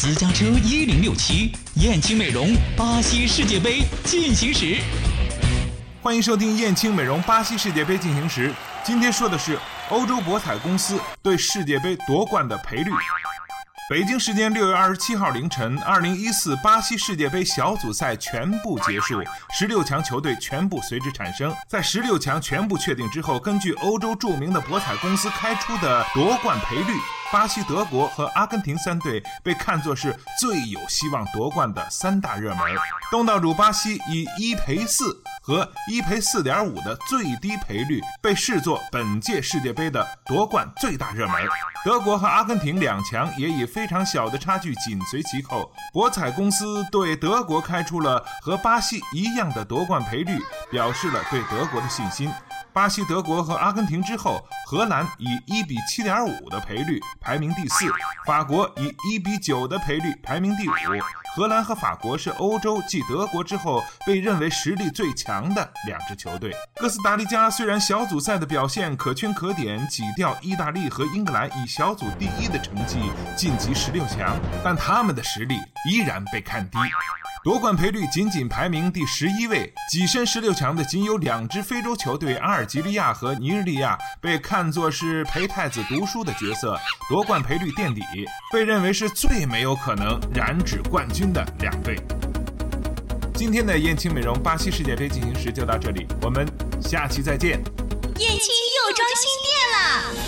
私家车一零六七，燕青美容巴西世界杯进行时。欢迎收听燕青美容巴西世界杯进行时。今天说的是欧洲博彩公司对世界杯夺冠的赔率。北京时间六月二十七号凌晨，二零一四巴西世界杯小组赛全部结束，十六强球队全部随之产生。在十六强全部确定之后，根据欧洲著名的博彩公司开出的夺冠赔率，巴西、德国和阿根廷三队被看作是最有希望夺冠的三大热门。东道主巴西以一赔四。和一赔四点五的最低赔率被视作本届世界杯的夺冠最大热门。德国和阿根廷两强也以非常小的差距紧随其后。博彩公司对德国开出了和巴西一样的夺冠赔率，表示了对德国的信心。巴西、德国和阿根廷之后，荷兰以一比七点五的赔率排名第四，法国以一比九的赔率排名第五。荷兰和法国是欧洲继德国之后被认为实力最强的两支球队。哥斯达黎加虽然小组赛的表现可圈可点，挤掉意大利和英格兰以小组第一的成绩晋级十六强，但他们的实力依然被看低。夺冠赔率仅仅排名第十一位，跻身十六强的仅有两支非洲球队阿尔及利亚和尼日利亚，被看作是陪太子读书的角色，夺冠赔率垫底，被认为是最没有可能染指冠军的两队。今天的燕青美容巴西世界杯进行时就到这里，我们下期再见。燕青又装新店了。